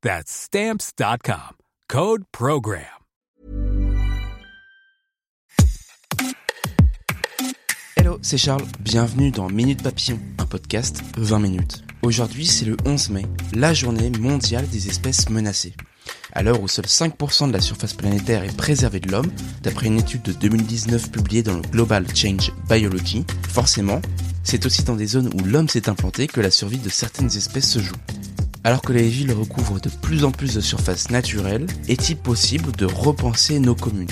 That's Stamps.com. Code Program. Hello, c'est Charles. Bienvenue dans Minute Papillon, un podcast 20 minutes. Aujourd'hui, c'est le 11 mai, la journée mondiale des espèces menacées. À l'heure où seuls 5% de la surface planétaire est préservée de l'homme, d'après une étude de 2019 publiée dans le Global Change Biology, forcément, c'est aussi dans des zones où l'homme s'est implanté que la survie de certaines espèces se joue. Alors que les villes recouvrent de plus en plus de surfaces naturelles, est-il possible de repenser nos communes?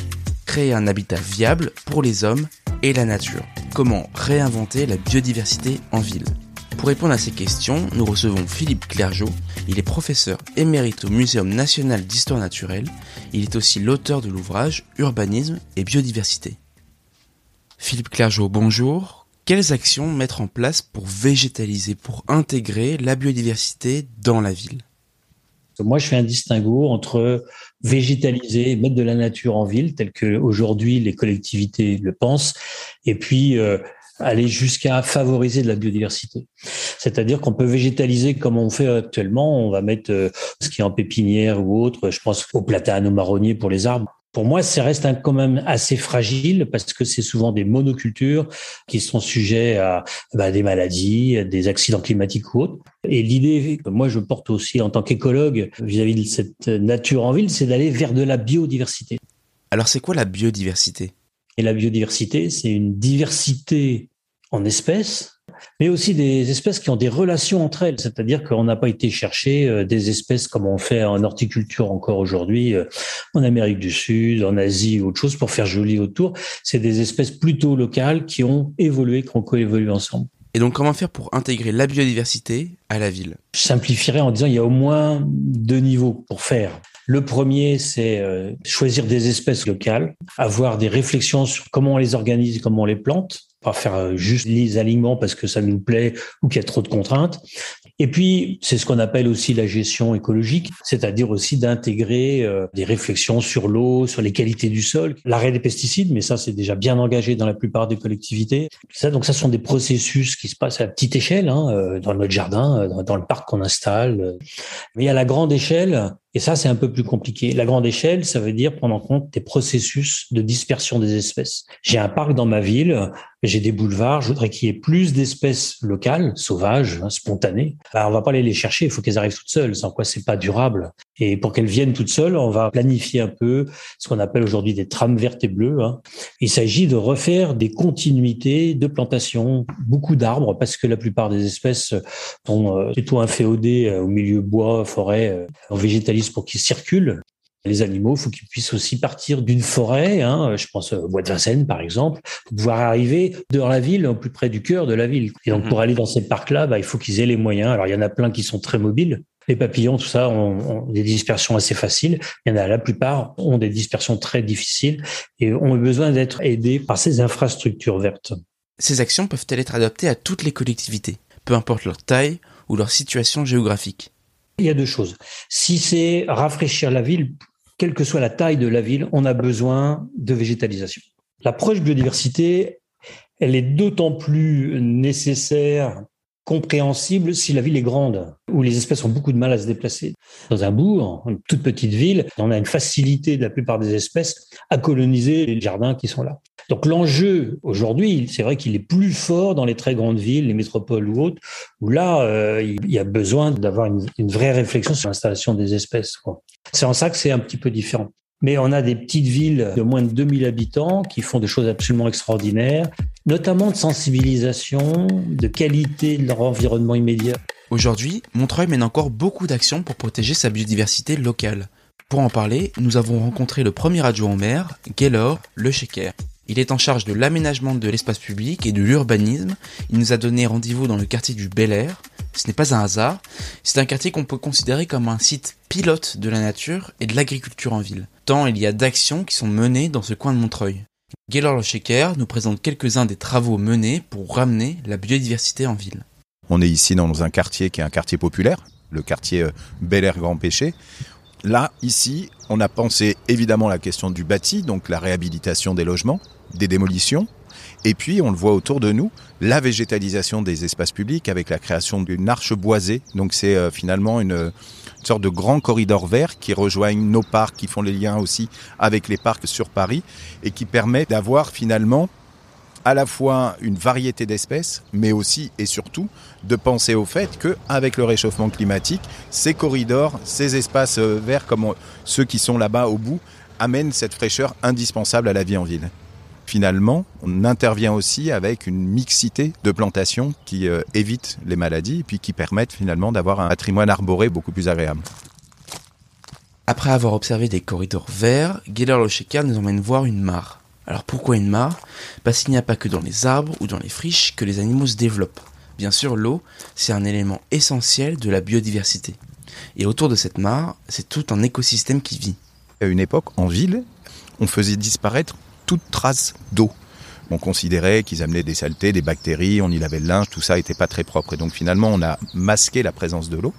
Créer un habitat viable pour les hommes et la nature Comment réinventer la biodiversité en ville? Pour répondre à ces questions, nous recevons Philippe Clergeau. Il est professeur émérite au Muséum national d'histoire naturelle. Il est aussi l'auteur de l'ouvrage Urbanisme et biodiversité. Philippe Clergeau, bonjour. Quelles actions mettre en place pour végétaliser, pour intégrer la biodiversité dans la ville? Moi, je fais un distinguo entre végétaliser, mettre de la nature en ville, tel que aujourd'hui les collectivités le pensent, et puis euh, aller jusqu'à favoriser de la biodiversité. C'est-à-dire qu'on peut végétaliser comme on fait actuellement. On va mettre euh, ce qui est en pépinière ou autre. Je pense au platane, au marronnier pour les arbres pour moi, ça reste quand même assez fragile parce que c'est souvent des monocultures qui sont sujets à bah, des maladies, des accidents climatiques ou autres. Et l'idée que moi je porte aussi en tant qu'écologue vis-à-vis de cette nature en ville, c'est d'aller vers de la biodiversité. Alors c'est quoi la biodiversité? Et la biodiversité, c'est une diversité en espèces mais aussi des espèces qui ont des relations entre elles. C'est-à-dire qu'on n'a pas été chercher euh, des espèces comme on fait en horticulture encore aujourd'hui euh, en Amérique du Sud, en Asie ou autre chose pour faire joli autour. C'est des espèces plutôt locales qui ont évolué, qui ont coévolué ensemble. Et donc, comment faire pour intégrer la biodiversité à la ville? Je simplifierais en disant il y a au moins deux niveaux pour faire. Le premier, c'est euh, choisir des espèces locales, avoir des réflexions sur comment on les organise, comment on les plante, pas faire euh, juste les aliments parce que ça nous plaît ou qu'il y a trop de contraintes. Et puis, c'est ce qu'on appelle aussi la gestion écologique, c'est-à-dire aussi d'intégrer euh, des réflexions sur l'eau, sur les qualités du sol, l'arrêt des pesticides, mais ça, c'est déjà bien engagé dans la plupart des collectivités. Ça, donc, ça sont des processus qui se passent à petite échelle, hein, euh, dans notre jardin, dans le parc qu'on installe. Mais à la grande échelle, et ça, c'est un peu plus compliqué. La grande échelle, ça veut dire prendre en compte des processus de dispersion des espèces. J'ai un parc dans ma ville, j'ai des boulevards, je voudrais qu'il y ait plus d'espèces locales, sauvages, hein, spontanées. Alors, on va pas aller les chercher, il faut qu'elles arrivent toutes seules, sans quoi c'est pas durable. Et pour qu'elles viennent toutes seules, on va planifier un peu ce qu'on appelle aujourd'hui des trames vertes et bleues. Hein. Il s'agit de refaire des continuités de plantation, beaucoup d'arbres, parce que la plupart des espèces sont euh, plutôt inféodées euh, au milieu bois, forêt, en euh, végétalisme pour qu'ils circulent. Les animaux, il faut qu'ils puissent aussi partir d'une forêt, hein, je pense au bois de Vincennes par exemple, pour pouvoir arriver dans la ville, au plus près du cœur de la ville. Et donc pour mhm. aller dans ces parcs-là, bah, il faut qu'ils aient les moyens. Alors il y en a plein qui sont très mobiles. Les papillons, tout ça, ont, des dispersions assez faciles. Il y en a la plupart ont des dispersions très difficiles et ont besoin d'être aidés par ces infrastructures vertes. Ces actions peuvent-elles être adaptées à toutes les collectivités, peu importe leur taille ou leur situation géographique? Il y a deux choses. Si c'est rafraîchir la ville, quelle que soit la taille de la ville, on a besoin de végétalisation. L'approche biodiversité, elle est d'autant plus nécessaire, compréhensible si la ville est grande, où les espèces ont beaucoup de mal à se déplacer. Dans un bourg, une toute petite ville, on a une facilité de la plupart des espèces à coloniser les jardins qui sont là. Donc l'enjeu aujourd'hui, c'est vrai qu'il est plus fort dans les très grandes villes, les métropoles ou autres, où là, euh, il y a besoin d'avoir une, vraie réflexion sur l'installation des espèces. C'est en ça que c'est un petit peu différent. Mais on a des petites villes de moins de 2000 habitants qui font des choses absolument extraordinaires, notamment de sensibilisation, de qualité de leur environnement immédiat. Aujourd'hui, Montreuil mène encore beaucoup d'actions pour protéger sa biodiversité locale. Pour en parler, nous avons rencontré le premier adjoint au maire, Gaylor Le Sheker. Il est en charge de l'aménagement de l'espace public et de l'urbanisme. Il nous a donné rendez-vous dans le quartier du Bel Air. Ce n'est pas un hasard. C'est un quartier qu'on peut considérer comme un site pilote de la nature et de l'agriculture en ville. Tant il y a d'actions qui sont menées dans ce coin de Montreuil. Gaylor Le Shaker nous présente quelques-uns des travaux menés pour ramener la biodiversité en ville. On est ici dans un quartier qui est un quartier populaire, le quartier euh, Bel Air Grand Péché. Là, ici, on a pensé évidemment la question du bâti, donc la réhabilitation des logements, des démolitions. Et puis, on le voit autour de nous, la végétalisation des espaces publics avec la création d'une arche boisée. Donc, c'est euh, finalement une, sorte de grand corridor vert qui rejoignent nos parcs, qui font les liens aussi avec les parcs sur Paris et qui permet d'avoir finalement à la fois une variété d'espèces, mais aussi et surtout de penser au fait que avec le réchauffement climatique, ces corridors, ces espaces euh, verts comme ceux qui sont là-bas au bout, amènent cette fraîcheur indispensable à la vie en ville. Finalement, on intervient aussi avec une mixité de plantations qui euh, évitent les maladies et puis qui permettent finalement d'avoir un patrimoine arboré beaucoup plus agréable. Après avoir observé des corridors verts, Geller Locheka nous emmène voir une mare. Alors pourquoi une mare? Parce qu'il n'y a pas que dans les arbres ou dans les friches que les animaux se développent. Bien sûr, l'eau, c'est un élément essentiel de la biodiversité. Et autour de cette mare, c'est tout un écosystème qui vit. À une époque, en ville, on faisait disparaître toute trace d'eau. On considérait qu'ils amenaient des saletés, des bactéries, on y lavait le linge, tout ça n'était pas très propre. Et donc finalement, on a masqué la présence de l'eau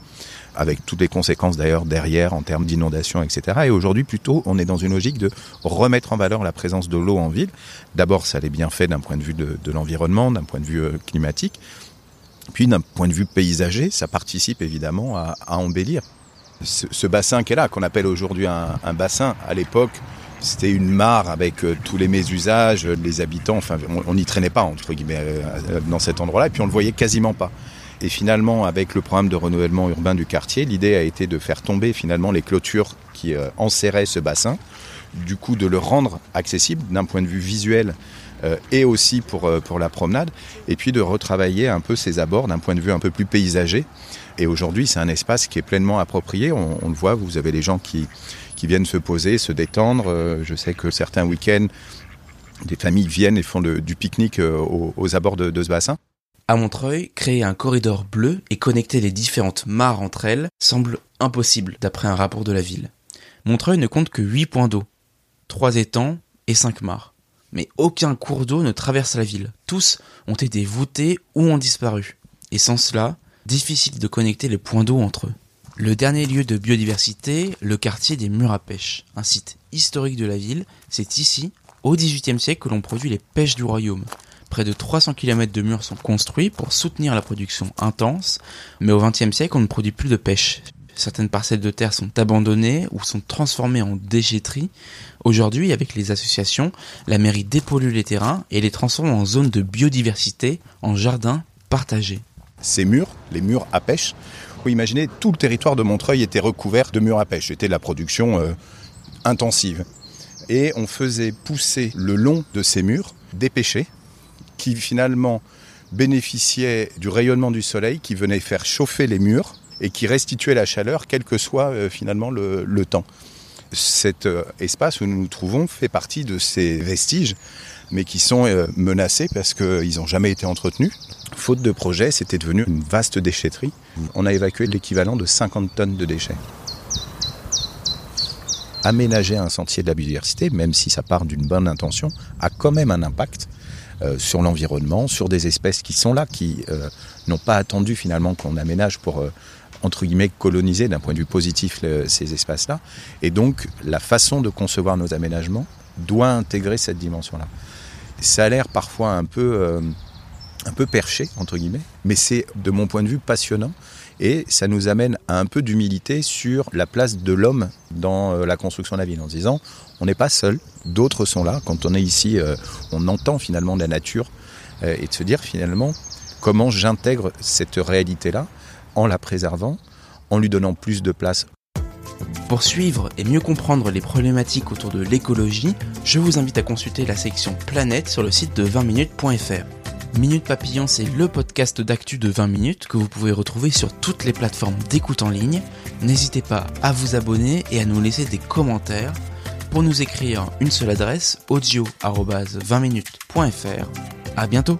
avec toutes les conséquences d'ailleurs derrière en termes d'inondation, etc. Et aujourd'hui, plutôt, on est dans une logique de remettre en valeur la présence de l'eau en ville. D'abord, ça l'est bien fait d'un point de vue de, l'environnement, d'un point de vue euh, climatique. Puis d'un point de vue paysager, ça participe évidemment à, embellir. Ce, bassin qui est là, qu'on appelle aujourd'hui un, bassin, à l'époque, c'était une mare avec euh, tous les mésusages, les habitants, enfin on n'y traînait pas entre guillemets euh, dans cet endroit-là, et puis on le voyait quasiment pas. Et finalement, avec le programme de renouvellement urbain du quartier, l'idée a été de faire tomber finalement les clôtures qui euh, enserraient ce bassin, du coup de le rendre accessible d'un point de vue visuel euh, et aussi pour, euh, pour la promenade, et puis de retravailler un peu ses abords d'un point de vue un peu plus paysager. Et aujourd'hui, c'est un espace qui est pleinement approprié. On, le voit, vous avez les gens qui, qui viennent se poser, se détendre. je sais que certains week-ends, des familles viennent et font du pique-nique aux, abords de ce bassin. À Montreuil, créer un corridor bleu et connecter les différentes mares entre elles semble impossible d'après un rapport de la ville. Montreuil ne compte que 8 points d'eau, 3 étangs et 5 mares. Mais aucun cours d'eau ne traverse la ville. Tous ont été voûtés ou ont disparu. Et sans cela, difficile de connecter les points d'eau entre eux. Le dernier lieu de biodiversité, le quartier des Murs à pêche, un site historique de la ville, c'est ici, au XVIIIe siècle, que l'on produit les pêches du royaume. Près de 300 km de murs sont construits pour soutenir la production intense, mais au XXe siècle, on ne produit plus de pêche. Certaines parcelles de terre sont abandonnées ou sont transformées en déchetterie. Aujourd'hui, avec les associations, la mairie dépollue les terrains et les transforme en zones de biodiversité, en jardins partagés. Ces murs, les murs à pêche, vous imaginez, tout le territoire de Montreuil était recouvert de murs à pêche. C'était la production euh, intensive. Et on faisait pousser le long de ces murs des pêchers qui finalement bénéficiait du rayonnement du soleil qui venait faire chauffer les murs et qui restituait la chaleur quel que soit euh, finalement le, temps. Cet euh, espace où nous nous trouvons fait partie de ces vestiges, mais qui sont euh, menacés parce qu'ils n'ont jamais été entretenus. Faute de projet, c'était devenu une vaste déchetterie. On a évacué l'équivalent de 50 tonnes de déchets. Aménager un sentier de la biodiversité, même si ça part d'une bonne intention, a quand même un impact euh, sur l'environnement, sur des espèces qui sont là, qui n'ont pas attendu finalement qu'on aménage pour entre guillemets coloniser d'un point de vue positif ces espaces-là. Et donc la façon de concevoir nos aménagements doit intégrer cette dimension-là. Ça a l'air parfois un peu un peu perché entre guillemets, mais c'est de mon point de vue passionnant et ça nous amène à un peu d'humilité sur la place de l'homme dans euh, la construction de la ville, en se disant on n'est pas seul, d'autres sont là. Quand on est ici, euh, on entend finalement la nature euh, et de se dire finalement comment j'intègre cette réalité-là en la préservant, en lui donnant plus de place. Pour suivre et mieux comprendre les problématiques autour de l'écologie, je vous invite à consulter la section Planète sur le site de 20minutes.fr. Minute Papillon, c'est le podcast d'actu de 20 minutes que vous pouvez retrouver sur toutes les plateformes d'écoute en ligne. N'hésitez pas à vous abonner et à nous laisser des commentaires. Pour nous écrire une seule adresse, audio-20minutes.fr. À bientôt!